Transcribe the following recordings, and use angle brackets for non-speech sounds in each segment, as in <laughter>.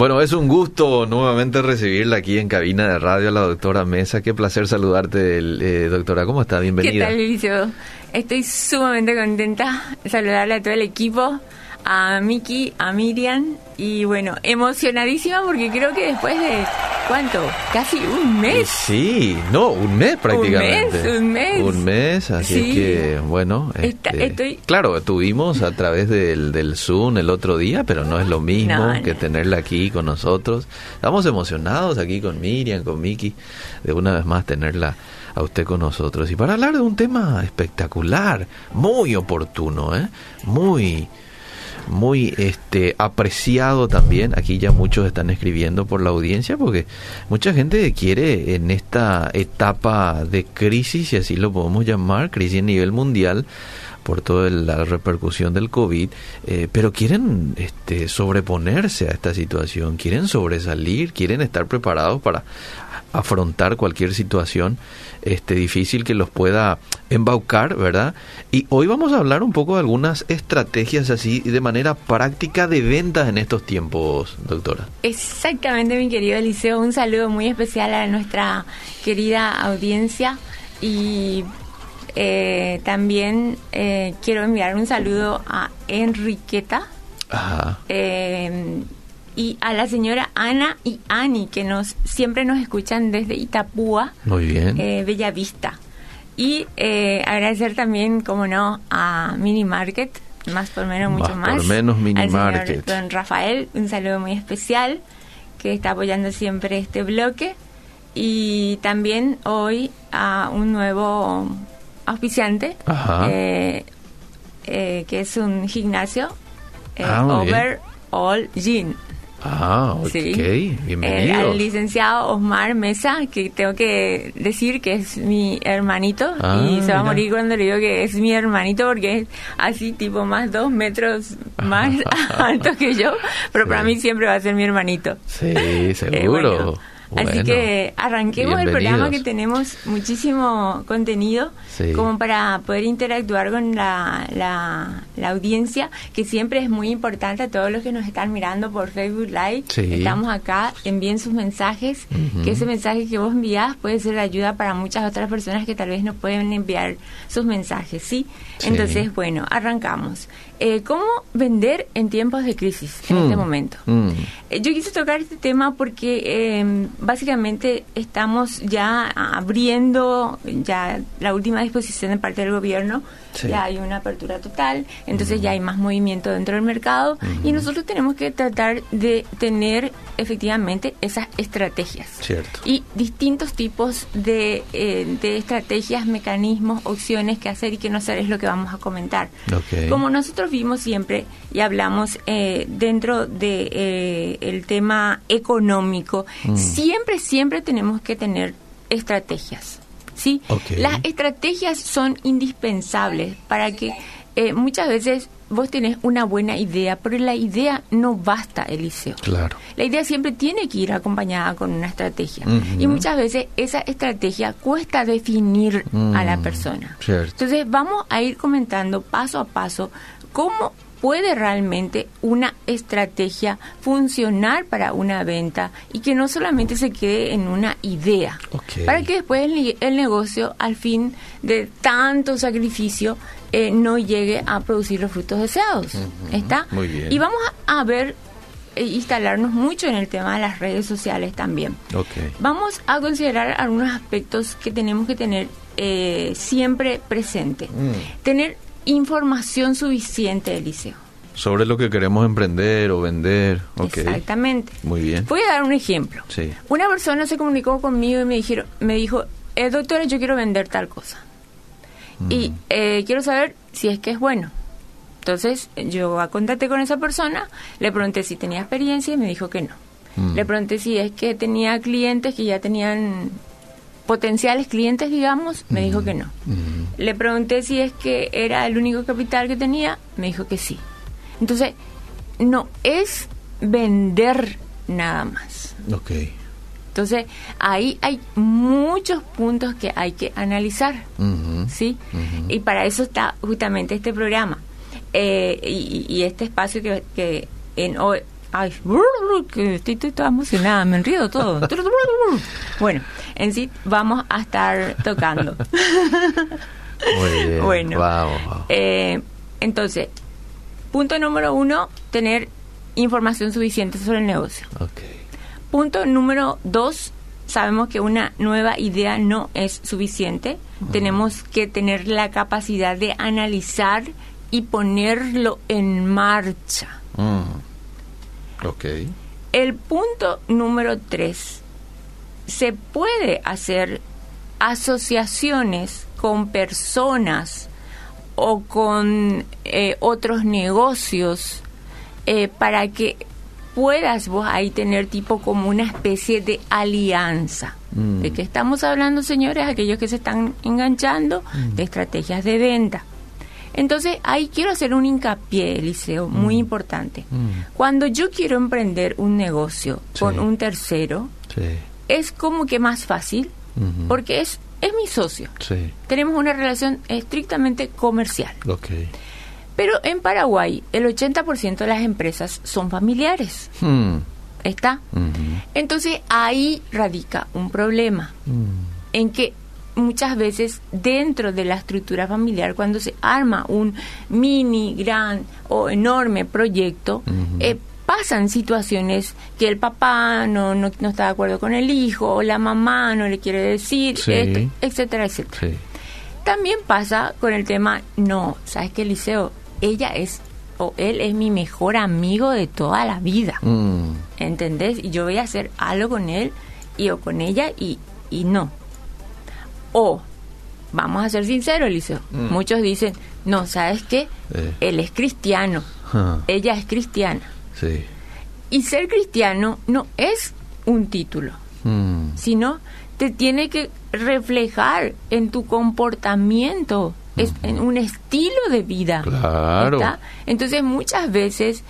Bueno, es un gusto nuevamente recibirla aquí en cabina de radio, la doctora Mesa. Qué placer saludarte, eh, doctora. ¿Cómo está? Bienvenida. ¿Qué tal, Estoy sumamente contenta de saludarle a todo el equipo a Miki, a Miriam y bueno, emocionadísima porque creo que después de ¿cuánto? Casi un mes. Sí, no, un mes prácticamente. Un mes, un mes. así que bueno, este, claro, tuvimos a través del, del Zoom el otro día, pero no es lo mismo que tenerla aquí con nosotros. Estamos emocionados aquí con Miriam, con Miki, de una vez más tenerla a usted con nosotros y para hablar de un tema espectacular, muy oportuno, ¿eh? muy muy este apreciado también. Aquí ya muchos están escribiendo por la audiencia porque mucha gente quiere en esta etapa de crisis, si así lo podemos llamar, crisis a nivel mundial por toda la repercusión del COVID, eh, pero quieren este, sobreponerse a esta situación, quieren sobresalir, quieren estar preparados para afrontar cualquier situación este, difícil que los pueda embaucar, ¿verdad? Y hoy vamos a hablar un poco de algunas estrategias así de manera práctica de ventas en estos tiempos, doctora. Exactamente, mi querido Eliseo. Un saludo muy especial a nuestra querida audiencia y eh, también eh, quiero enviar un saludo a Enriqueta. Ajá. Eh, y a la señora Ana y Ani, que nos siempre nos escuchan desde Itapúa, Muy bien. Eh, Bella Vista. Y eh, agradecer también, como no, a Mini Market, más por menos, mucho más. Por menos Mini Market. Don Rafael, un saludo muy especial, que está apoyando siempre este bloque. Y también hoy a un nuevo auspiciante, eh, que es un gimnasio, ah, Overall Gym. Ah, ok, bienvenido. al licenciado Osmar Mesa, que tengo que decir que es mi hermanito ah, y se va a morir cuando le digo que es mi hermanito porque es así tipo más dos metros más <laughs> <laughs> alto que yo, pero para mí siempre va a ser mi hermanito. Sí, <laughs> eh, Así que arranquemos el programa que tenemos muchísimo contenido como para poder interactuar con la, la, audiencia, que siempre es muy importante a todos los que nos están mirando por Facebook Live. Estamos acá, envíen sus mensajes, que ese mensaje que vos envías puede ser de ayuda para muchas otras personas que tal vez no pueden enviar sus mensajes, ¿sí? Entonces, bueno, arrancamos. Eh, ¿Cómo vender en tiempos de crisis en este mm. momento? Mm. Eh, yo quise tocar este tema porque em, básicamente estamos ya abriendo ya la última disposición de parte del gobierno, ya hay una apertura total, entonces ya hay más movimiento dentro del mercado y nosotros tenemos que tratar de tener efectivamente esas estrategias. Cierto. Y distintos tipos de, eh, de estrategias, mecanismos, opciones que hacer y que no hacer es lo que vamos a comentar. Como nosotros vimos siempre y hablamos eh, dentro de eh, el tema económico, mm. siempre, siempre tenemos que tener estrategias. ¿sí? Las estrategias son indispensables para que eh, muchas veces vos tenés una buena idea, pero la idea no basta, Eliseo. Claro. La idea siempre tiene que ir acompañada con una estrategia. Y muchas veces esa estrategia cuesta definir a la mm, persona. Entonces vamos a ir comentando paso a paso cómo puede realmente una estrategia funcionar para una venta y que no solamente se quede en una idea, para que después el, negocio al fin de tanto sacrificio eh, no llegue a producir los frutos deseados. ¿Está? Muy bien. Y vamos a, ver e instalarnos mucho en el tema de las redes sociales también. Vamos a considerar algunos aspectos que tenemos que tener eh, siempre presente. Mm. Tener información suficiente, Eliseo. Sobre lo que queremos emprender o vender. Exactamente. Muy bien. Voy a dar un ejemplo. Sí. Una persona se comunicó conmigo y me, dijeron, me dijo, eh, doctora, yo quiero vender tal cosa. Y mm. eh, quiero saber si es que es bueno. Entonces yo contacté con esa persona, le pregunté si tenía experiencia y me dijo que no. Mm. Le pregunté si es que tenía clientes que ya tenían potenciales clientes, digamos, me dijo que no. Le pregunté si es que era el único capital que tenía, me dijo que sí. Entonces, no es vender nada más. Ok. Entonces, ahí hay muchos puntos que hay que analizar, ¿sí? Y para eso está justamente este programa eh, y, este espacio que, que en Ay, estoy, toda emocionada, me enrío todo. <laughs> bueno, en sí vamos a estar tocando. Muy bien. <laughs> Bueno, eh, entonces, punto número uno, tener información suficiente sobre el negocio. Punto número dos, sabemos que una nueva idea no es suficiente. Tenemos que tener la capacidad de analizar y ponerlo en marcha. Mm. Ok. El punto número tres, se puede hacer asociaciones con personas o con eh, otros negocios eh, para que puedas vos ahí tener tipo como una especie de alianza. Mm. ¿De qué estamos hablando, señores? Aquellos que se están enganchando mm. de estrategias de venta. Entonces, ahí quiero hacer un hincapié, Eliseo, muy mm. importante. Cuando yo quiero emprender un negocio con un tercero, es como que más fácil, porque es, es mi socio. Tenemos una relación estrictamente comercial. Okay. Pero en Paraguay el 80% de las empresas son familiares. Hmm. ¿Está? Entonces ahí radica un problema hmm. en que muchas veces dentro de la estructura familiar, cuando se arma un mini, gran o enorme proyecto, eh, pasan situaciones que el papá no, no, está de acuerdo con el hijo, o la mamá no le quiere decir, etcétera, etcétera. También pasa con el tema, no, ¿sabes qué, Liceo? ella es o él es mi mejor amigo de toda la vida. Mm. ¿Entendés? Y yo voy a hacer algo con él y o con ella y, y no. O, vamos a ser sinceros, Eliseo, mm. muchos dicen, no, ¿sabes qué? Eh. Él es cristiano, ella es cristiana. Sí. Y ser cristiano no es un título, mm. sino te tiene que reflejar en tu comportamiento es un estilo de vida. Claro. Entonces muchas veces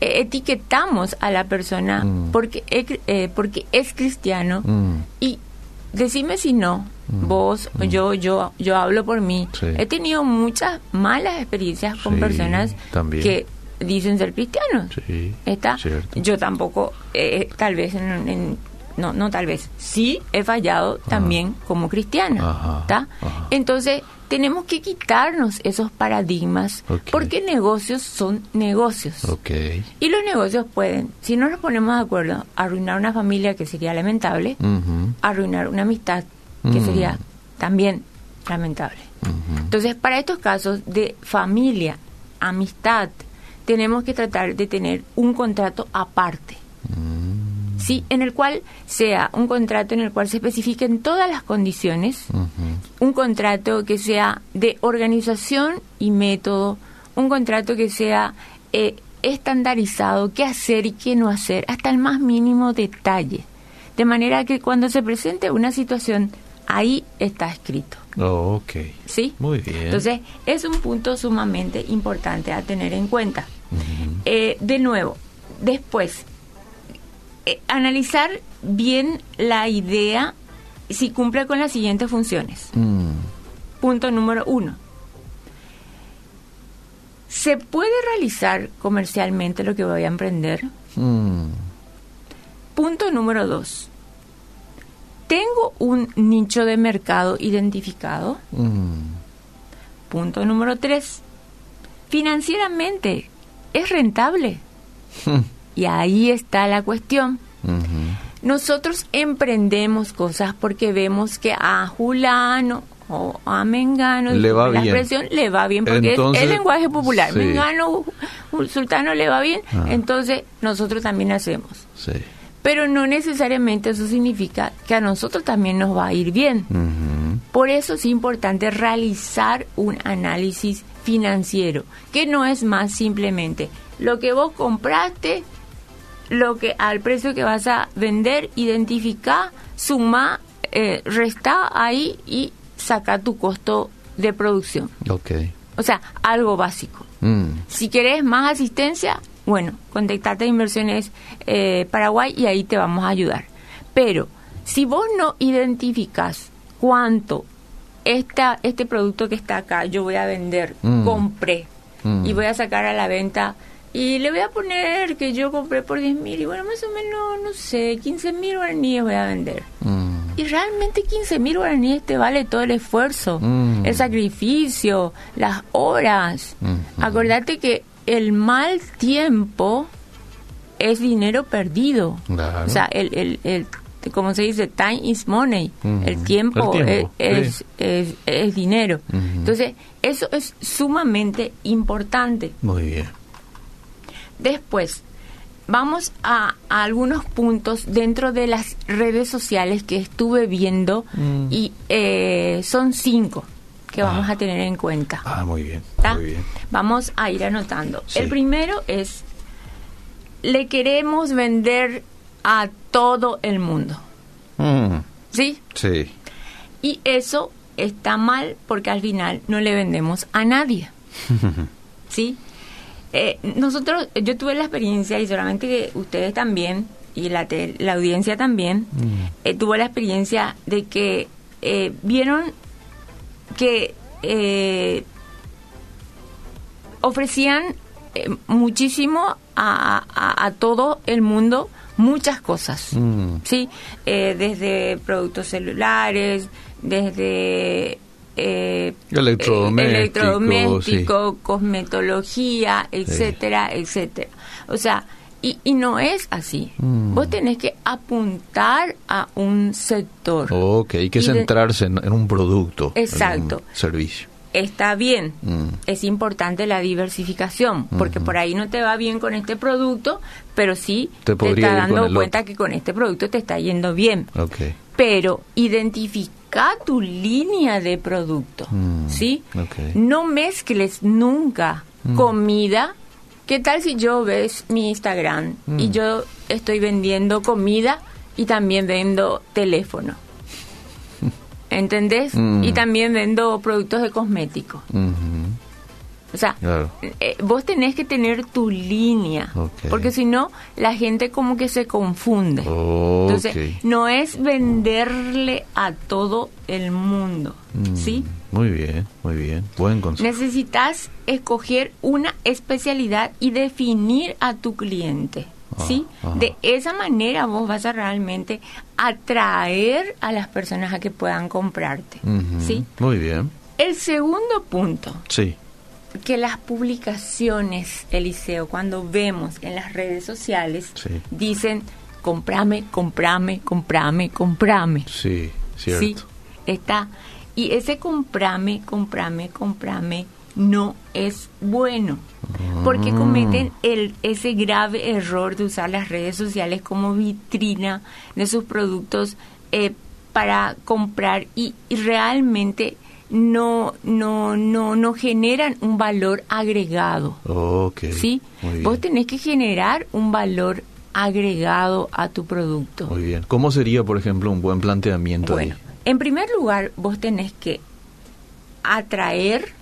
eh, etiquetamos a la persona mm. porque, eh, porque es cristiano mm. y decime si no, mm. vos, yo, yo, yo hablo por mí. He tenido muchas malas experiencias con personas que dicen ser cristianos. ¿Está? Yo tampoco, eh, tal vez en, no, no tal vez, sí he fallado también como cristiana. ¿está? Entonces, tenemos que quitarnos esos paradigmas porque negocios son negocios. Y los negocios pueden, si no nos ponemos de acuerdo, arruinar una familia que sería lamentable, arruinar una amistad que mm. sería también lamentable. Entonces, para estos casos de familia, amistad, tenemos que tratar de tener un contrato aparte. ¿Sí? en el cual sea un contrato en el cual se especifiquen todas las condiciones, un contrato que sea de organización y método, un contrato que sea eh, estandarizado, qué hacer y qué no hacer, hasta el más mínimo detalle. De manera que cuando se presente una situación, ahí está escrito. Oh, ok. ¿Sí? Muy bien. Entonces, es un punto sumamente importante a tener en cuenta. Eh, de nuevo, después, eh, analizar bien la idea si cumple con las siguientes funciones. Mm. Punto número uno. ¿Se puede realizar comercialmente lo que voy a emprender? Mm. Punto número dos. ¿Tengo un nicho de mercado identificado? Mm. Punto número tres. Financieramente, ¿es rentable? Y ahí está la cuestión. Nosotros emprendemos cosas porque vemos que a Julano o a Mengano le va la bien. expresión le va bien porque es el lenguaje popular. Mengano, Sultano le va bien, ah. entonces nosotros también hacemos. Pero no necesariamente eso significa que a nosotros también nos va a ir bien. Por eso es importante realizar un análisis financiero, que no es más simplemente lo que vos compraste lo que al precio que vas a vender, identifica, suma, eh, resta ahí y saca tu costo de producción. Okay. O sea, algo básico. Mm. Si querés más asistencia, bueno, contactate a Inversiones eh, Paraguay y ahí te vamos a ayudar. Pero si vos no identificas cuánto esta, este producto que está acá yo voy a vender, mm. compré y mm. voy a sacar a la venta Y le voy a poner que yo compré por 10 mil y bueno, más o menos, no sé, 15 mil guaraníes voy a vender. Mm. Y realmente 15 mil guaraníes te vale todo el esfuerzo, mm. el sacrificio, las horas. Mm, Acordate que el mal tiempo es dinero perdido. O sea, el, el, el, como se dice, time is money. el, tiempo Es, es, es, dinero. Entonces, eso es sumamente importante. Muy bien. Después, vamos a, algunos puntos dentro de las redes sociales que estuve viendo mm. y eh, son cinco que ah. vamos a tener en cuenta. Ah, muy bien. Vamos a ir anotando. El primero es, le queremos vender a todo el mundo. Mm. ¿Sí? Sí. Y eso está mal porque al final no le vendemos a nadie. <laughs> ¿Sí? Eh, nosotros, yo tuve la experiencia y solamente que ustedes también y la, la audiencia también mm. eh, tuvo la experiencia de que eh, vieron que ofrecían muchísimo a, a, todo el mundo muchas cosas, mm. ¿sí? desde productos celulares, desde eh, electrodoméstico, cosmetología, etcétera, etcétera. O sea, y, y, no es así. Mm. Vos tenés que apuntar a un sector. Ok, hay que centrarse en, un producto. Exacto. En un servicio. Está bien, mm. es importante la diversificación, porque por ahí no te va bien con este producto, pero sí te, te está dando cuenta que con este producto te está yendo bien. Okay. Pero identificar tu línea de producto, mm, ¿sí? No mezcles nunca mm. comida. ¿Qué tal si yo ves mi Instagram y mm. yo estoy vendiendo comida y también vendo teléfono? <laughs> ¿Entendés? Y también vendo productos de cosméticos. O sea, eh, vos tenés que tener tu línea, porque si no, la gente como que se confunde. Entonces, no es venderle a todo el mundo, mm, ¿sí? Muy bien, muy bien. Buen consejo. Necesitas escoger una especialidad y definir a tu cliente. ¿Sí? De esa manera vos vas a realmente atraer a las personas a que puedan comprarte. ¿Sí? Muy bien. El segundo punto. Sí que las publicaciones, Eliseo, cuando vemos en las redes sociales, dicen, comprame, comprame, comprame, comprame. Sí, cierto. Sí, está. Y ese comprame, comprame, comprame no es bueno. Porque ah. cometen el, ese grave error de usar las redes sociales como vitrina de sus productos eh, para comprar y, y realmente no, no, no, no generan un valor agregado. Okay, ¿Sí? Vos tenés que generar un valor agregado a tu producto. Muy bien. ¿Cómo sería, por ejemplo, un buen planteamiento? Bueno, en primer lugar, vos tenés que atraer,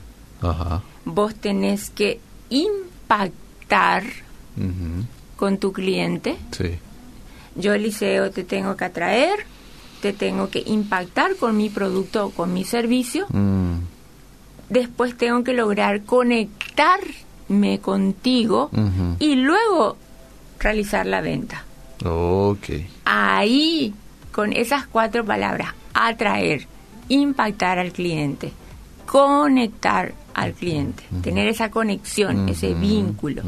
vos tenés que impactar con tu cliente. Sí. Yo, Eliseo, te tengo que atraer, te tengo que impactar con mi producto o con mi servicio. Mm. Después tengo que lograr conectarme contigo y luego realizar la venta. Okay. Ahí, con esas cuatro palabras, atraer, impactar al cliente, conectar al cliente, tener esa conexión, ese vínculo,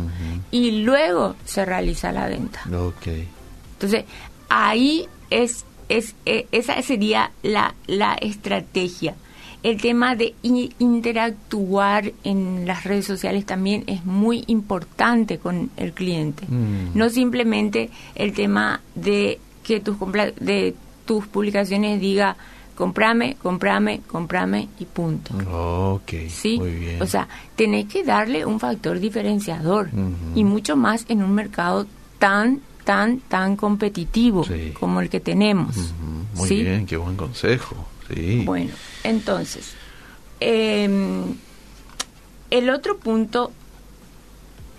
y luego se realiza la venta. Okay. Entonces, ahí es es, eh, esa sería la, la estrategia. El tema de interactuar en las redes sociales también es muy importante con el cliente. Mm. No simplemente el tema de que tus, de tus publicaciones diga comprame, comprame, comprame y punto. Ok, ¿Sí? muy bien. O sea, tenés que darle un factor diferenciador y mucho más en un mercado tan tan, tan competitivo como el que tenemos. Muy bien, qué buen consejo. Sí. Bueno, entonces, em, el otro punto,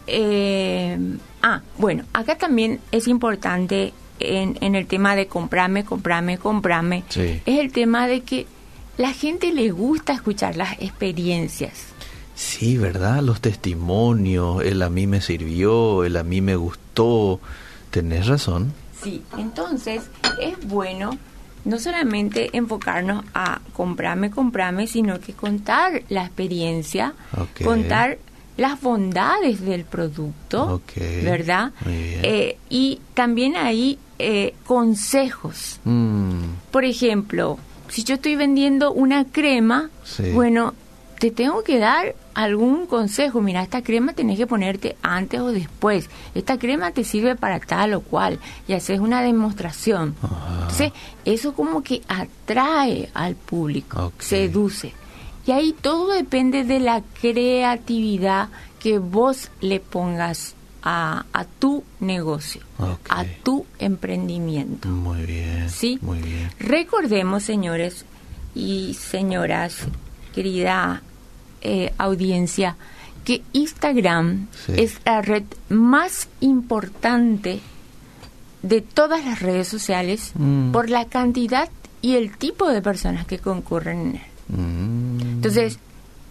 em, ah, bueno, acá también es importante en, en el tema de comprarme, comprarme, comprarme, es el tema de que la gente le gusta escuchar las experiencias. Sí, ¿verdad? Los testimonios, el a mí me sirvió, el a mí me gustó. Tenés razón. Sí, entonces es bueno no solamente enfocarnos a comprarme, comprarme, sino que contar la experiencia, contar las bondades del producto, ¿verdad? Eh, y también hay eh, consejos. Mm. Por ejemplo, si yo estoy vendiendo una crema, bueno, te tengo que dar algún consejo. Mira, esta crema tenés que ponerte antes o después. Esta crema te sirve para tal o cual. Y haces una demostración. Entonces, eso como que atrae al público, seduce. Y ahí todo depende de la creatividad que vos le pongas a, a tu negocio, a tu emprendimiento. Muy bien. ¿Sí? Muy bien. Recordemos, señores y señoras, querida eh, audiencia, que Instagram es la red más importante de todas las redes sociales mm. por la cantidad y el tipo de personas que concurren en él. Mm. Entonces,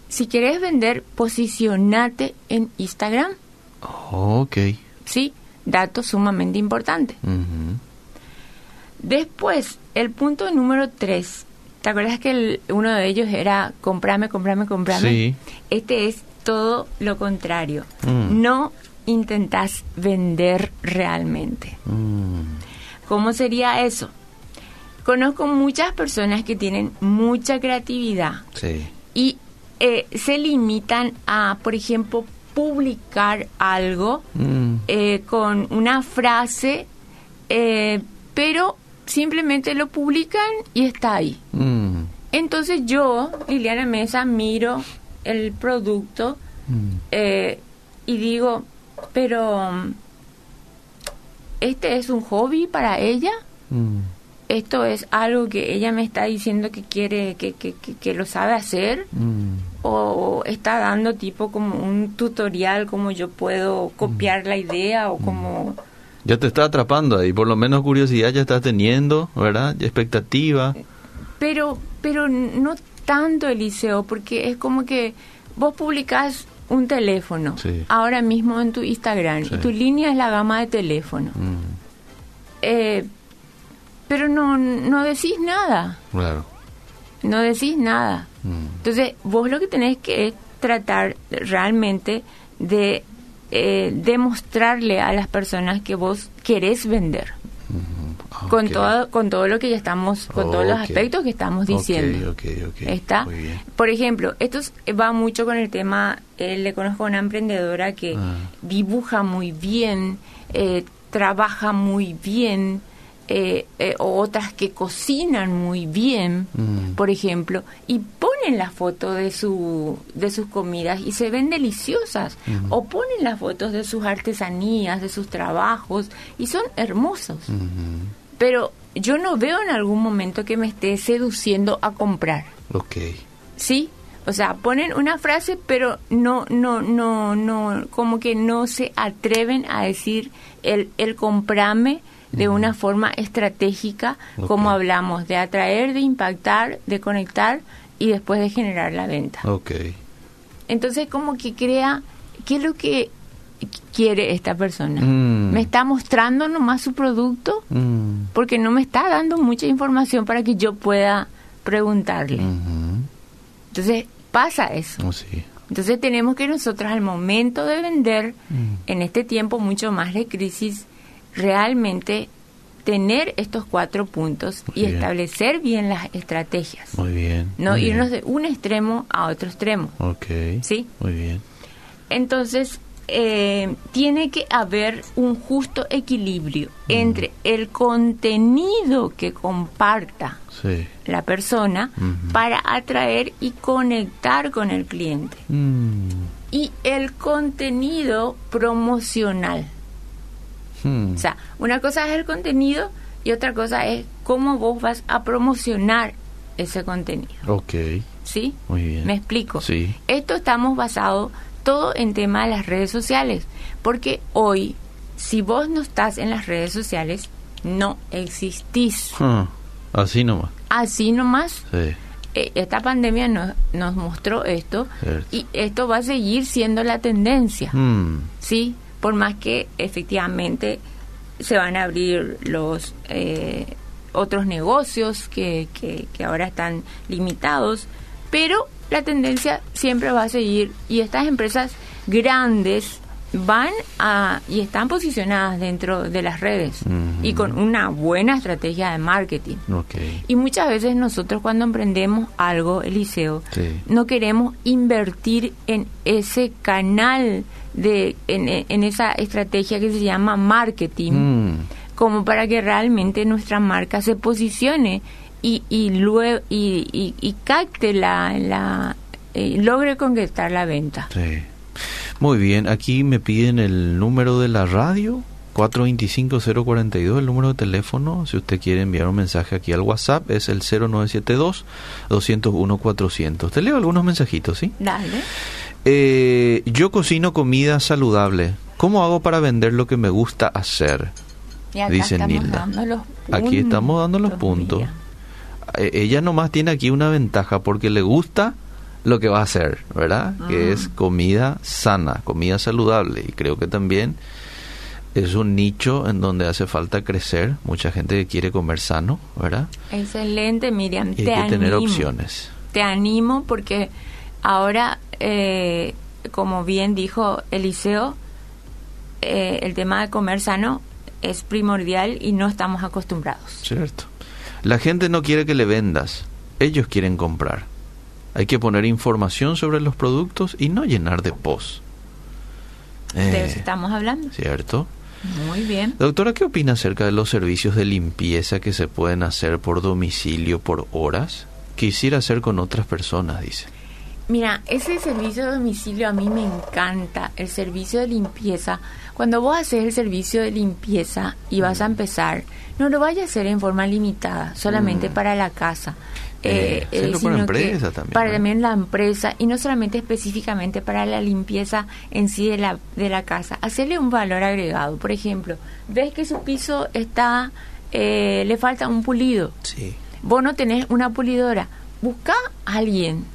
si quieres vender, posicionate en Instagram. ok. Sí, dato sumamente importante. Después, el punto número tres. ¿Te acuerdas que uno de ellos era comprame, comprame, comprame? Sí. Este es todo lo contrario. Mm. No intentas vender realmente. Mm. ¿Cómo sería eso? Conozco muchas personas que tienen mucha creatividad y eh, se limitan a, por ejemplo, publicar algo mm. eh, con una frase, eh, pero simplemente lo publican y está ahí. Mm. Entonces yo, Liliana Mesa, miro el producto mm. y digo, pero ¿este es un hobby para ella? esto es algo que ella me está diciendo que quiere, que, que, que, lo sabe hacer, mm. o está dando tipo como un tutorial, como yo puedo copiar la idea, o mm. como... Ya te está atrapando ahí, por lo menos curiosidad ya estás teniendo, ¿verdad? expectativa. Pero, pero no tanto, Eliseo, porque es como que vos publicás un teléfono ahora mismo en tu Instagram y tu línea es la gama de teléfono. Mm. Eh, pero no, no decís nada. Claro. No decís nada. Mm. Entonces, vos lo que tenés que es tratar realmente de eh, demostrarle a las personas que vos querés vender. Con todo con todo lo que ya estamos con todos los aspectos que estamos diciendo. está por ejemplo esto va mucho con el tema eh, le conozco a una emprendedora que ah. dibuja muy bien eh, trabaja muy bien eh, eh, o otras que cocinan muy bien, mm. por ejemplo, y ponen la foto de, su, de sus comidas y se ven deliciosas, o ponen las fotos de sus artesanías, de sus trabajos, y son hermosos. Pero yo no veo en algún momento que me esté seduciendo a comprar. Ok. ¿Sí? O sea, ponen una frase, pero no, no, no, no, como que no se atreven a decir el, el comprame de una forma estratégica, como hablamos, de atraer, de impactar, de conectar y después de generar la venta. Okay. Entonces, como que crea, ¿qué es lo que quiere esta persona? Mm. ¿Me está mostrando nomás su producto? Mm. Porque no me está dando mucha información para que yo pueda preguntarle. Entonces, pasa eso. Oh, sí. Entonces tenemos que nosotros al momento de vender, mm. en este tiempo mucho más de crisis, realmente tener estos cuatro puntos y establecer bien las estrategias. Muy bien. No irnos de un extremo a otro extremo. Ok. ¿Sí? Muy bien. Entonces, eh, tiene que haber un justo equilibrio mm. entre el contenido que comparta la persona para atraer y conectar con el cliente mm. y el contenido promocional. Hmm. O sea, una cosa es el contenido y otra cosa es cómo vos vas a promocionar ese contenido. Ok. ¿Sí? Muy bien. ¿Me explico? Sí. Esto estamos basados todo en tema de las redes sociales, porque hoy, si vos no estás en las redes sociales, no existís. Ah, así nomás. Así nomás. Sí. eh, esta pandemia nos, nos mostró esto y esto va a seguir siendo la tendencia, mm. ¿sí? Por más que efectivamente se van a abrir los eh, otros negocios que, que, que ahora están limitados, pero la tendencia siempre va a seguir y estas empresas grandes van a y están posicionadas dentro de las redes y con una buena estrategia de marketing. Y muchas veces nosotros cuando emprendemos algo, Eliseo, no queremos invertir en ese canal de en, esa estrategia que se llama marketing mm. como para que realmente nuestra marca se posicione y y luego y, y, capte la, la eh, logre conquistar la venta. Muy bien, aquí me piden el número de la radio, 425-042, el número de teléfono. Si usted quiere enviar un mensaje aquí al WhatsApp, es el 0972-201-400. Te leo algunos mensajitos, ¿sí? Dale. Eh, yo cocino comida saludable. ¿Cómo hago para vender lo que me gusta hacer? Dice Nilda. Aquí estamos dando los puntos. Eh, ella nomás tiene aquí una ventaja porque le gusta lo que va a hacer, ¿verdad? Que es ah. comida sana, comida saludable. Y creo que también es un nicho en donde hace falta crecer. Mucha gente quiere comer sano, ¿verdad? Excelente, Miriam. Y hay que tener opciones. Te animo porque ahora, eh, como bien dijo Eliseo, eh, el tema de comer sano es primordial y no estamos acostumbrados. Cierto. La gente no quiere que le vendas, ellos quieren comprar. Hay que poner información sobre los productos y no llenar de post. de eso eh, estamos hablando. ¿Cierto? Muy bien. Doctora, ¿qué opina acerca de los servicios de limpieza que se pueden hacer por domicilio por horas? Quisiera hacer con otras personas, dice. Mira, ese servicio de domicilio a mí me encanta, el servicio de limpieza. Cuando vos haces el servicio de limpieza y vas a empezar, no lo vayas a hacer en forma limitada, solamente mm. para la casa. Eh, eh, para empresa también. Para también la empresa y no solamente específicamente para la limpieza en sí de la, de la casa. Hacerle un valor agregado. Por ejemplo, ves que su piso está, eh, le falta un pulido. Sí. Vos no tenés una pulidora. Busca a alguien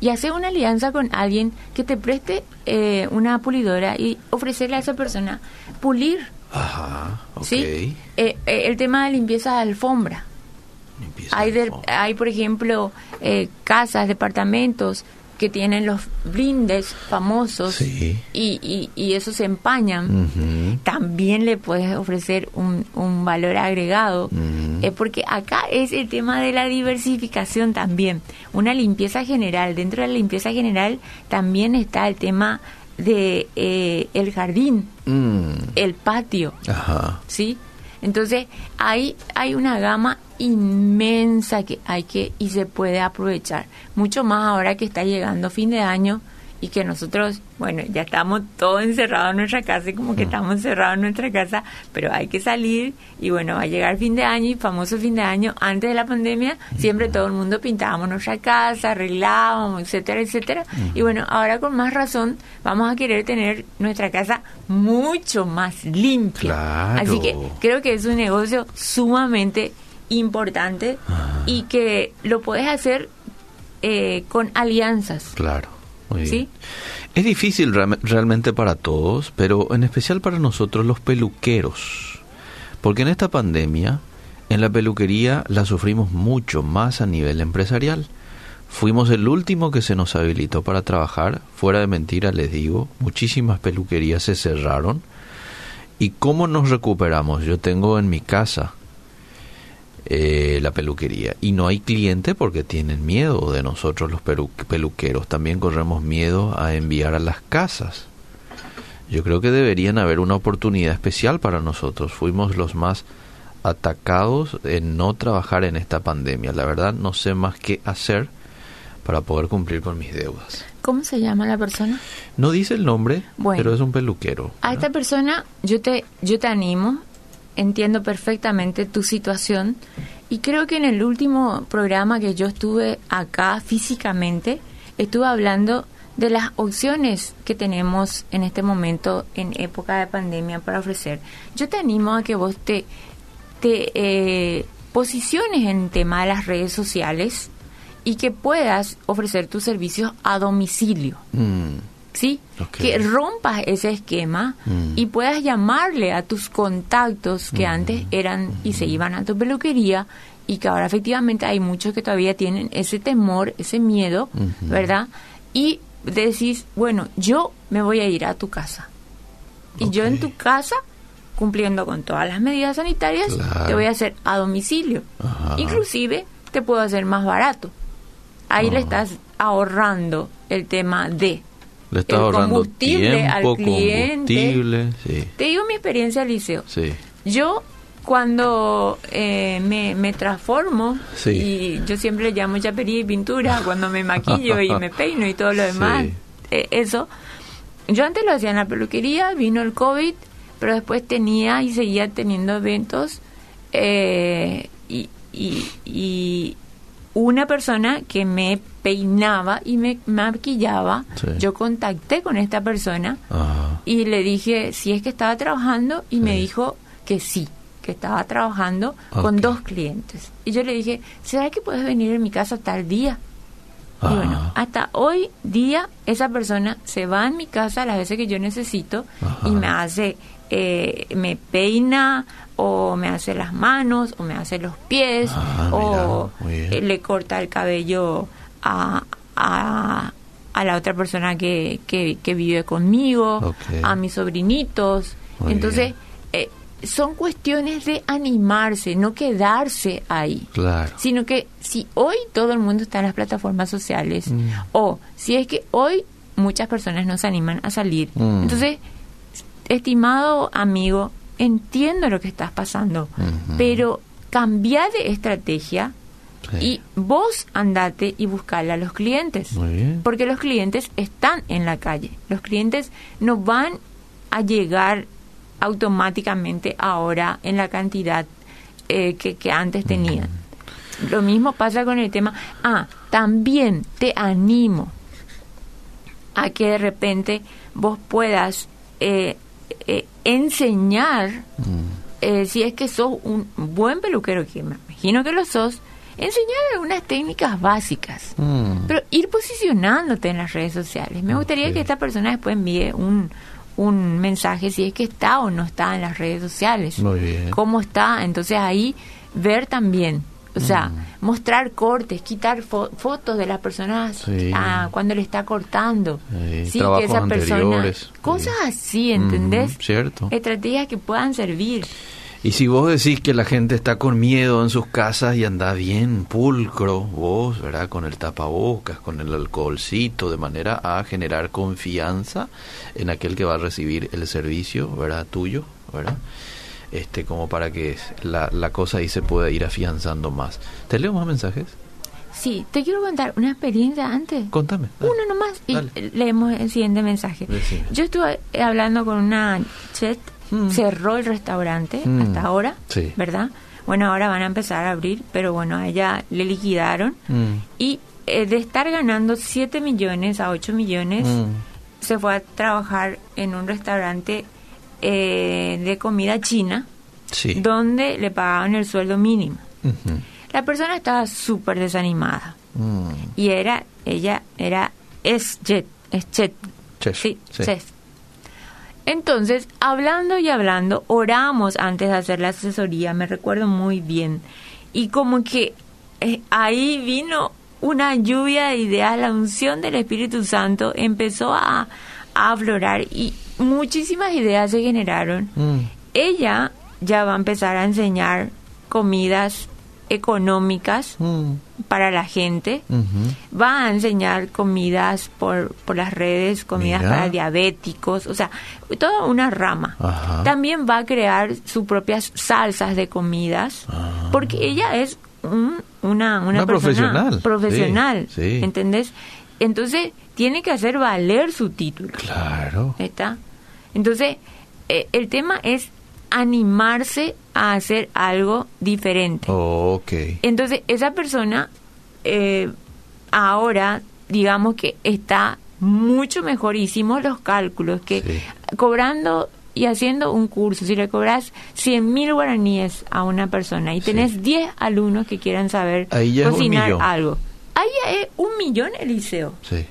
y hace una alianza con alguien que te preste eh, una pulidora y ofrecerle a esa persona pulir. Ajá, ¿sí? el tema de limpieza de alfombra hay, hay, por ejemplo, eh, casas, departamentos que tienen los blindes famosos y, y, esos se empañan, también le puedes ofrecer un, un valor agregado, eh, porque acá es el tema de la diversificación también, una limpieza general, dentro de la limpieza general también está el tema de eh, el jardín, mm. el patio, ¿sí? Entonces, ahí hay una gama inmensa que hay que y se puede aprovechar. Mucho más ahora que está llegando fin de año y que nosotros, bueno, ya estamos todos encerrados en nuestra casa y como que mm. estamos encerrados en nuestra casa, pero hay que salir y bueno, va a llegar fin de año y famoso fin de año, antes de la pandemia, siempre todo el mundo pintábamos nuestra casa, arreglábamos, etcétera, etcétera. Y bueno, ahora con más razón vamos a querer tener nuestra casa mucho más limpia. Así que creo que es un negocio sumamente importante y que lo puedes hacer eh, con alianzas. Claro. ¿Sí? Es difícil realmente para todos, pero en especial para nosotros los peluqueros. Porque en esta pandemia, en la peluquería la sufrimos mucho más a nivel empresarial. Fuimos el último que se nos habilitó para trabajar. Fuera de mentira, les digo, muchísimas peluquerías se cerraron. ¿Y cómo nos recuperamos? Yo tengo en mi casa eh, la peluquería. Y no hay cliente porque tienen miedo de nosotros los peluqueros. También corremos miedo a enviar a las casas. Yo creo que deberían haber una oportunidad especial para nosotros. Fuimos los más atacados en no trabajar en esta pandemia. La verdad no sé más qué hacer para poder cumplir con mis deudas. ¿Cómo se llama la persona? No dice el nombre, pero es un peluquero. A esta persona yo te yo te animo entiendo perfectamente tu situación y creo que en el último programa que yo estuve acá físicamente, estuve hablando de las opciones que tenemos en este momento en época de pandemia para ofrecer. Yo te animo a que vos te, te eh, posiciones en tema de las redes sociales y que puedas ofrecer tus servicios a domicilio. Mm. ¿Sí? Que rompas ese esquema mm. y puedas llamarle a tus contactos que mm. antes eran y se iban a tu peluquería y que ahora efectivamente hay muchos que todavía tienen ese temor, ese miedo, ¿verdad? Y decís, bueno, yo me voy a ir a tu casa. Y yo en tu casa, cumpliendo con todas las medidas sanitarias, te voy a hacer a domicilio. Inclusive te puedo hacer más barato. Ahí le estás ahorrando el tema de le estás ahorrando combustible al cliente. Te digo mi experiencia, Liceo. Sí. Yo cuando eh, me, transformo y yo siempre le llamo chapería y pintura cuando me maquillo y me <laughs> peino y todo lo demás eh, eso yo antes lo hacía en la peluquería vino el covid pero después tenía y seguía teniendo eventos eh, y, y, una persona que me peinaba y me maquillaba, yo contacté con esta persona y le dije si es que estaba trabajando y me dijo que sí, que estaba trabajando con dos clientes. Y yo le dije, ¿será que puedes venir en mi casa tal día? Y bueno, hasta hoy día esa persona se va en mi casa las veces que yo necesito y me hace, eh, me peina o me hace las manos o me hace los pies ah, o le corta el cabello a, a, la otra persona que, que, vive conmigo, a mis sobrinitos. Entonces, eh, son cuestiones de animarse, no quedarse ahí. Claro. Sino que si hoy todo el mundo está en las plataformas sociales mm. o si es que hoy muchas personas no se animan a salir. Mm. Entonces, estimado amigo, entiendo lo que estás pasando, pero cambia de estrategia y vos andate y buscale a los clientes. Porque los clientes están en la calle. Los clientes no van a llegar automáticamente ahora en la cantidad eh, que, que, antes tenían. Lo mismo pasa con el tema. Ah, también te animo a que de repente vos puedas eh, eh, enseñar, mm. eh, si es que sos un buen peluquero, que me imagino que lo sos, enseñar algunas técnicas básicas, mm. pero ir posicionándote en las redes sociales. Me gustaría que esta persona después envíe un, un mensaje si es que está o no está en las redes sociales. Muy bien. ¿Cómo está? Entonces ahí ver también o sea, mm. mostrar cortes, quitar fotos de las personas ah, cuando le está cortando. Sí, que esa persona. Cosas así, ¿entendés? cierto. Estrategias que puedan servir. Y si vos decís que la gente está con miedo en sus casas y anda bien pulcro, vos, ¿verdad? Con el tapabocas, con el alcoholcito, de manera a generar confianza en aquel que va a recibir el servicio, ¿verdad? Tuyo, ¿verdad? Este como para que la, la cosa ahí se pueda ir afianzando más. ¿Te leo más mensajes? Sí, te quiero contar una experiencia antes. Contame. Uno nomás y leemos el siguiente mensaje. Yo estuve hablando con una chet, mm. cerró el restaurante mm. hasta ahora, ¿verdad? Bueno, ahora van a empezar a abrir, pero bueno, a ella le liquidaron mm. y eh, de estar ganando 7 millones a 8 millones, se fue a trabajar en un restaurante eh, de comida china, donde le pagaban el sueldo mínimo. La persona estaba súper desanimada. Mm. Y era, ella era, es jet, es jet. Sí, Entonces, hablando y hablando, oramos antes de hacer la asesoría, me recuerdo muy bien. Y como que eh, ahí vino una lluvia de ideas, la unción del Espíritu Santo empezó a, a aflorar y muchísimas ideas se generaron. Mm. Ella ya va a empezar a enseñar comidas económicas mm. para la gente. Va a enseñar comidas por, por las redes, comidas para diabéticos, o sea, toda una rama. También va a crear sus propias salsas de comidas, ah. porque ella es una, una, profesional. Profesional, ¿entendés? Entonces, tiene que hacer valer su título. Claro. ¿Está? Entonces, eh, el tema es animarse a hacer algo diferente. Oh, Entonces, esa persona eh, ahora, digamos que está mucho mejor, hicimos los cálculos, que cobrando y haciendo un curso, si le cobras 100 mil guaraníes a una persona y tenés 10 alumnos que quieran saber cocinar algo, Ahí es un millón Eliseo. Sí.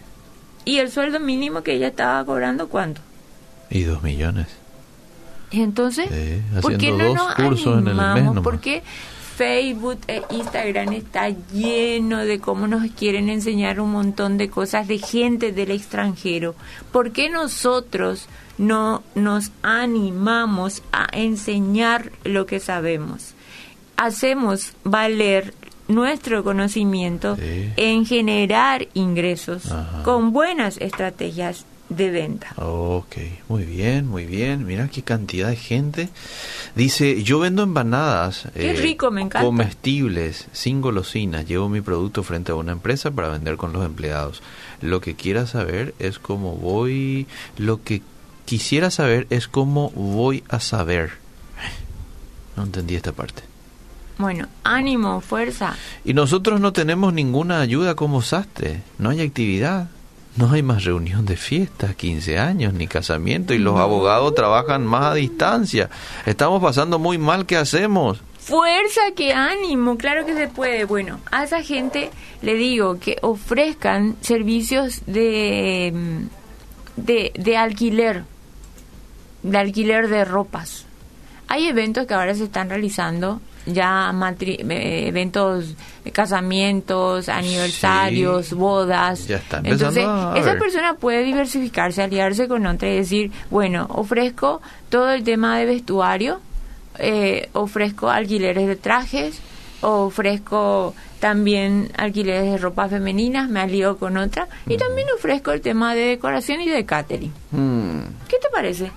¿Y el sueldo mínimo que ella estaba cobrando cuánto? Y dos millones. Y entonces, ¿por qué no nos cursos animamos? ¿Por qué Facebook e Instagram está lleno de cómo nos quieren enseñar un montón de cosas de gente del extranjero? ¿Por qué nosotros no nos animamos a enseñar lo que sabemos? Hacemos valer nuestro conocimiento en generar ingresos con buenas estrategias de venta. Ok, muy bien, muy bien. Mira qué cantidad de gente. Dice, yo vendo empanadas. Qué eh, rico, me encanta. Comestibles, sin golosinas. Llevo mi producto frente a una empresa para vender con los empleados. Lo que quiera saber es cómo voy... Lo que quisiera saber es cómo voy a saber. No entendí esta parte. Bueno, ánimo, fuerza. Y nosotros no tenemos ninguna ayuda como SASTE. No hay actividad. No hay más reunión de fiestas, 15 años, ni casamiento, y los abogados trabajan más a distancia. Estamos pasando muy mal, ¿qué hacemos? Fuerza, qué ánimo, claro que se puede. Bueno, a esa gente le digo que ofrezcan servicios de, de, de alquiler, de alquiler de ropas. Hay eventos que ahora se están realizando ya eh, eventos, casamientos, aniversarios, bodas. Entonces, esa persona puede diversificarse, aliarse con otra y decir, bueno, ofrezco todo el tema de vestuario, eh, ofrezco alquileres de trajes, ofrezco también alquileres de ropa femeninas, me alío con otra, y mm. también ofrezco el tema de decoración y de catering. Mm. ¿Qué te parece?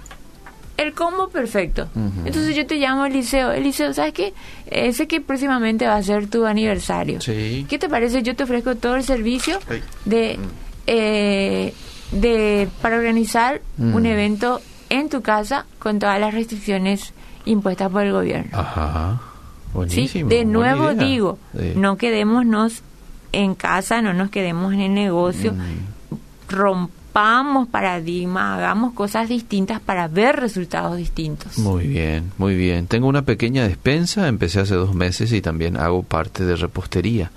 El combo perfecto. Entonces yo te llamo Eliseo. Eliseo, ¿sabes qué? Eh, sé que próximamente va a ser tu aniversario. Sí. ¿Qué te parece? Yo te ofrezco todo el servicio de, mm. eh, de para organizar mm. un evento en tu casa con todas las restricciones impuestas por el gobierno. Ajá. Buenísimo. De nuevo digo, no quedémonos en casa, no nos quedemos en el negocio. Mm rompamos paradigmas, hagamos cosas distintas para ver resultados distintos. Muy bien, muy bien. Tengo una pequeña despensa, empecé hace dos meses y también hago parte de repostería.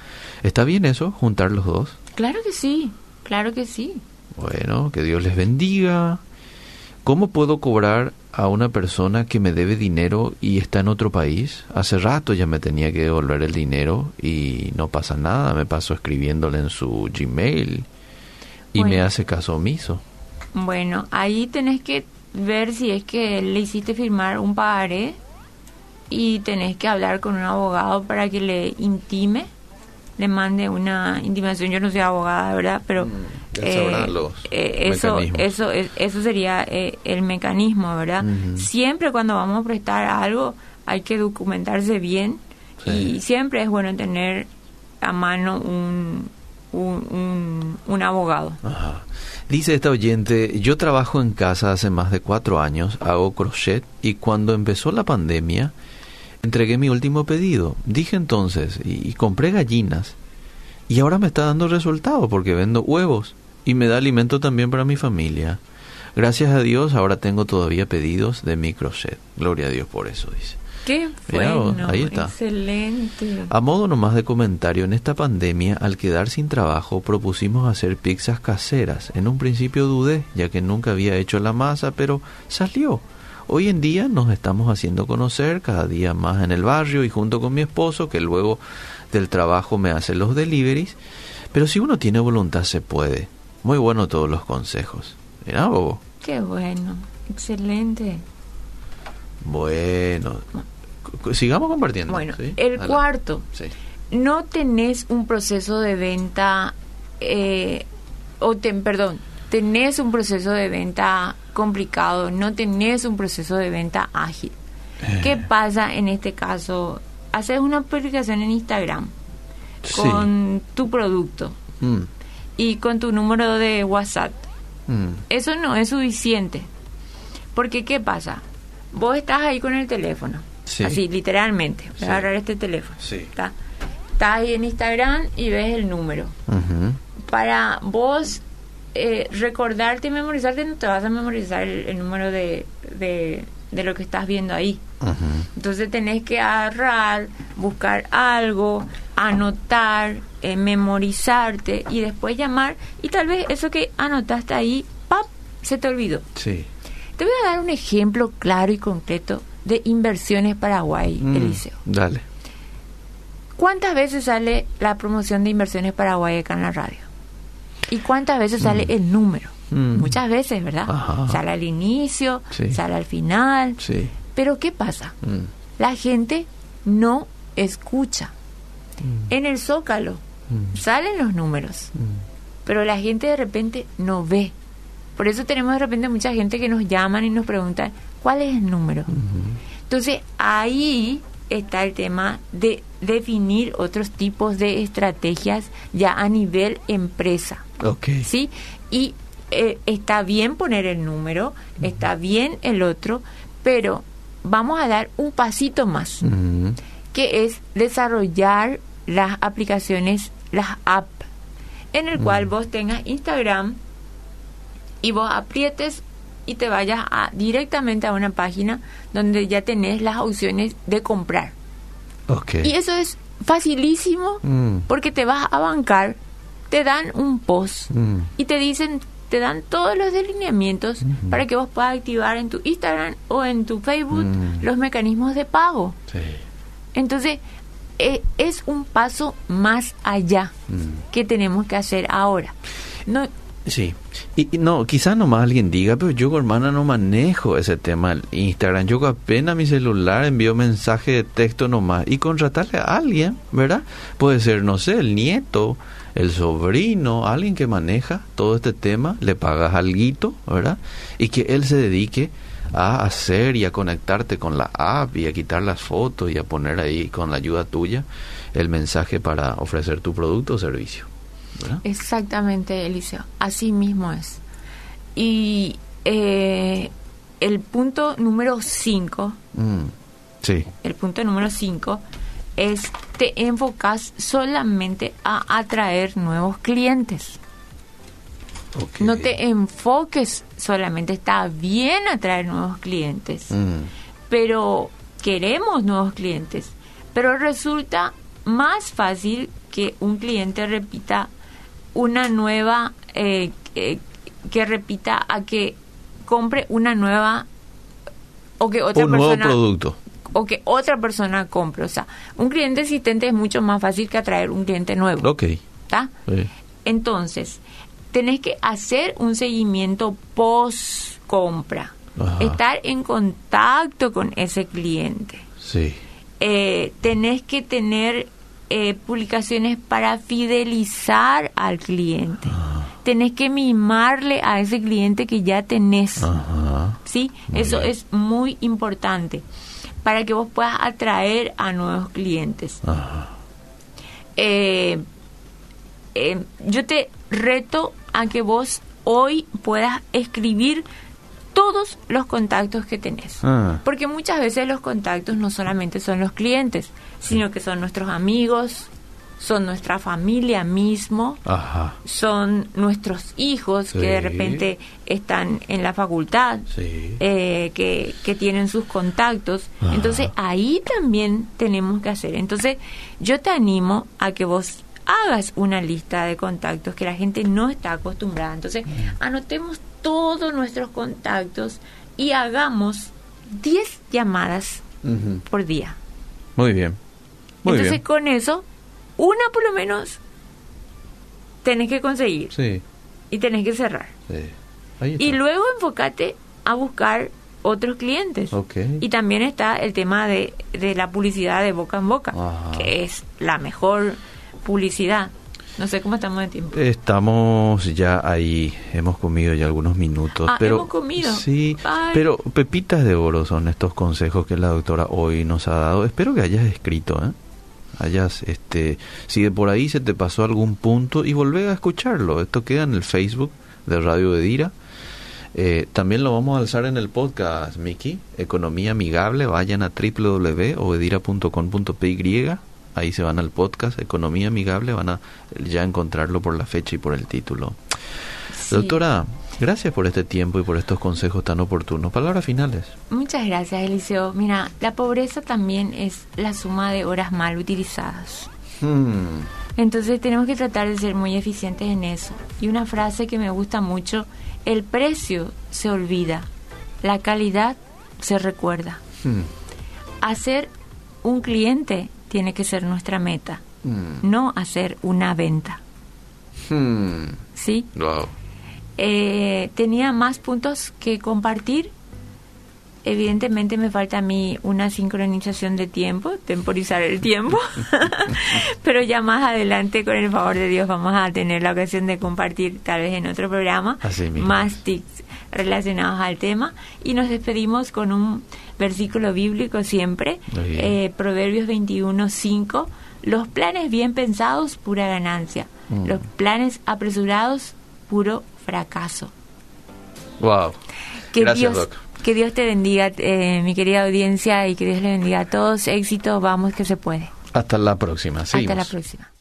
¿Está bien eso, juntar los dos? Claro que sí, claro que sí. Bueno, que Dios les bendiga. ¿Cómo puedo cobrar a una persona que me debe dinero y está en otro país? Hace rato ya me tenía que devolver el dinero y no pasa nada. Me paso escribiéndole en su Gmail y me hace caso omiso. Bueno, ahí tenés que ver si es que le hiciste firmar un pagaré y tenés que hablar con un abogado para que le intime, le mande una intimación. Yo no soy abogada, ¿verdad? Pero mm, eh, eh, eso, eso, eso sería eh, el mecanismo, ¿verdad? Siempre cuando vamos a prestar algo hay que documentarse bien y siempre es bueno tener a mano un un, un, abogado. Dice esta oyente, yo trabajo en casa hace más de cuatro años, hago crochet y cuando empezó la pandemia entregué mi último pedido. Dije entonces y, compré gallinas y ahora me está dando resultado porque vendo huevos y me da alimento también para mi familia. Gracias a Dios ahora tengo todavía pedidos de mi crochet. Gloria a Dios por eso, dice. Qué bueno, ahí está. excelente. A modo nomás de comentario, en esta pandemia, al quedar sin trabajo, propusimos hacer pizzas caseras. En un principio dudé, ya que nunca había hecho la masa, pero salió. Hoy en día nos estamos haciendo conocer cada día más en el barrio y junto con mi esposo, que luego del trabajo me hace los deliveries. Pero si uno tiene voluntad, se puede. Muy bueno todos los consejos. Mira, Bobo. Qué bueno, excelente. Bueno, sigamos compartiendo. Bueno, el cuarto, no tenés un proceso de venta, eh, o perdón, tenés un proceso de venta complicado, no tenés un proceso de venta ágil. ¿Qué eh. pasa en este caso? Haces una publicación en Instagram con tu producto mm. y con tu número de WhatsApp. Mm. Eso no es suficiente. Porque ¿qué pasa? Vos estás ahí con el teléfono Así, literalmente. Voy a agarrar este teléfono. Estás ahí en Instagram y ves el número. Para vos eh, recordarte y memorizarte, no te vas a memorizar el, número de, de, lo que estás viendo ahí. Entonces tenés que agarrar, buscar algo, anotar, eh, memorizarte y después llamar y tal vez eso que anotaste ahí, ¡pap! se te olvidó. Sí. Te voy a dar un ejemplo claro y concreto de inversiones Paraguay, mm, Eliseo. Dale. ¿Cuántas veces sale la promoción de inversiones Paraguay acá en la radio? ¿Y cuántas veces mm. sale el número? Mm. Muchas veces, ¿verdad? Sale al inicio, sale al final. Sí. Pero ¿qué pasa? La gente no escucha. En el zócalo salen los números, pero la gente de repente no ve. Por eso tenemos de repente mucha gente que nos llaman y nos preguntan, ¿cuál es el número? Entonces ahí está el tema de definir otros tipos de estrategias ya a nivel empresa. Okay. ¿Sí? Y eh, está bien poner el número, está bien el otro, pero vamos a dar un pasito más, que es desarrollar las aplicaciones, las apps, en el cual vos tengas Instagram y vos aprietes y te vayas a, directamente a una página donde ya tenés las opciones de comprar. Okay. Y eso es facilísimo mm. porque te vas a bancar, te dan un post mm. y te dicen, te dan todos los delineamientos para que vos puedas activar en tu Instagram o en tu Facebook mm. los mecanismos de pago. Sí. Entonces, e, es un paso más allá que tenemos que hacer ahora. No, Sí, y, no, quizás nomás alguien diga, pero yo, hermana, no manejo ese tema del Instagram. Yo apenas mi celular envío mensaje de texto nomás y contratarle a alguien, ¿verdad? Puede ser, no sé, el nieto, el sobrino, alguien que maneja todo este tema, le pagas algo, ¿verdad? Y que él se dedique a hacer y a conectarte con la app y a quitar las fotos y a poner ahí con la ayuda tuya el mensaje para ofrecer tu producto o servicio. Exactamente, Eliseo. Así mismo es. Y eh, el punto número 5. Mm, sí. El punto número 5 es te enfocas solamente a atraer nuevos clientes. No te enfoques solamente, está bien atraer nuevos clientes, mm. pero queremos nuevos clientes, pero resulta más fácil que un cliente repita una nueva, eh, que repita a que compre una nueva o que otra un persona nuevo producto o que otra persona compre. O sea, un cliente existente es mucho más fácil que atraer un cliente nuevo. Ok. ¿Está? Entonces, tenés que hacer un seguimiento post compra. Estar en contacto con ese cliente. Sí. Eh, tenés que tener eh, publicaciones para fidelizar al cliente. Ah. Tenés que mimarle a ese cliente que ya tenés. ¿Sí? Eso es muy importante para que vos puedas atraer a nuevos clientes. Eh, eh, yo te reto a que vos hoy puedas escribir todos los contactos que tenés. Ah. Porque muchas veces los contactos no solamente son los clientes, sino que son nuestros amigos, son nuestra familia mismo, son nuestros hijos que de repente están en la facultad, eh, que, que, tienen sus contactos. Entonces ahí también tenemos que hacer. Entonces yo te animo a que vos hagas una lista de contactos que la gente no está acostumbrada. Entonces mm. anotemos todos nuestros contactos y hagamos 10 llamadas por día. Muy bien. Entonces con eso, una por lo menos tenés que conseguir. Sí. Y tenés que cerrar. Y luego enfócate a buscar otros clientes. Y también está el tema de, de la publicidad de boca en boca, que es la mejor publicidad. No sé cómo estamos de tiempo. Estamos ya ahí, hemos comido ya algunos minutos. Ah, pero, hemos comido. Sí, pero pepitas de oro son estos consejos que la doctora hoy nos ha dado. Espero que hayas escrito, ¿eh? Hayas, este, si de por ahí se te pasó algún punto y volvé a escucharlo. Esto queda en el Facebook de Radio Edira. Eh, también lo vamos a alzar en el podcast, Miki. Economía amigable. Vayan a www.obedira.com.py ahí se van al podcast Economía Amigable, van a ya encontrarlo por la fecha y por el título. Doctora, gracias por este tiempo y por estos consejos tan oportunos. Palabras finales. Muchas gracias, Eliseo. Mira, la pobreza también es la suma de horas mal utilizadas. Hmm. Entonces tenemos que tratar de ser muy eficientes en eso. Y una frase que me gusta mucho, el precio se olvida, la calidad se recuerda. Hmm. Hacer un cliente tiene que ser nuestra meta, hmm. no hacer una venta. ¿Sí? Eh, tenía más puntos que compartir. Evidentemente me falta a mí una sincronización de tiempo, temporizar el tiempo, <laughs> pero ya más adelante, con el favor de Dios, vamos a tener la ocasión de compartir, tal vez en otro programa, más tips relacionados al tema. Y nos despedimos con un versículo bíblico siempre, eh, Proverbios 21, 5. Los planes bien pensados, pura ganancia. Mm. Los planes apresurados, puro fracaso. Wow. Que Gracias, Dios, Que Dios te bendiga, eh, mi querida audiencia, y que Dios le bendiga a todos. Éxito, vamos que se puede. Hasta la próxima. Hasta la próxima.